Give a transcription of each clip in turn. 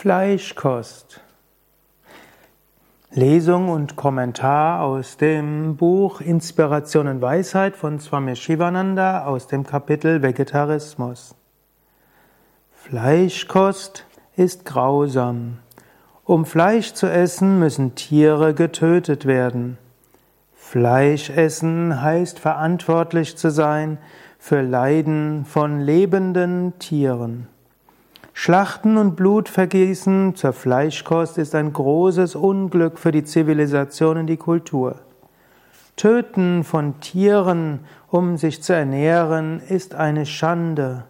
Fleischkost. Lesung und Kommentar aus dem Buch Inspiration und Weisheit von Swami Shivananda aus dem Kapitel Vegetarismus. Fleischkost ist grausam. Um Fleisch zu essen, müssen Tiere getötet werden. Fleisch essen heißt verantwortlich zu sein für Leiden von lebenden Tieren. Schlachten und Blutvergießen zur Fleischkost ist ein großes Unglück für die Zivilisation und die Kultur. Töten von Tieren, um sich zu ernähren, ist eine Schande.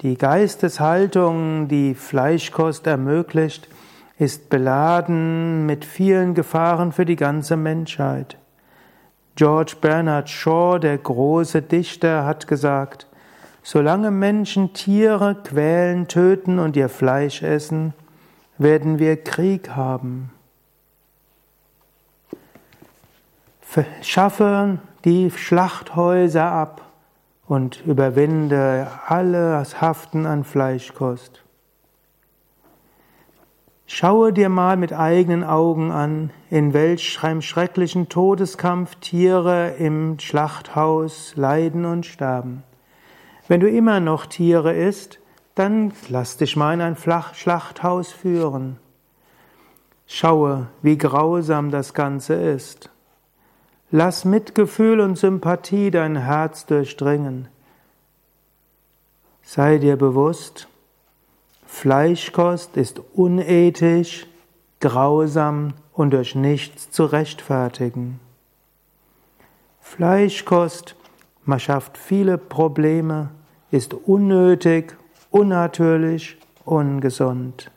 Die Geisteshaltung, die Fleischkost ermöglicht, ist beladen mit vielen Gefahren für die ganze Menschheit. George Bernard Shaw, der große Dichter, hat gesagt, Solange Menschen Tiere quälen, töten und ihr Fleisch essen, werden wir Krieg haben. Schaffe die Schlachthäuser ab und überwinde alles Haften an Fleischkost. Schaue dir mal mit eigenen Augen an, in welch schrecklichen Todeskampf Tiere im Schlachthaus leiden und sterben. Wenn du immer noch Tiere isst, dann lass dich mal in ein Schlachthaus führen. Schaue, wie grausam das Ganze ist. Lass Mitgefühl und Sympathie dein Herz durchdringen. Sei dir bewusst, Fleischkost ist unethisch, grausam und durch nichts zu rechtfertigen. Fleischkost man schafft viele Probleme, ist unnötig, unnatürlich, ungesund.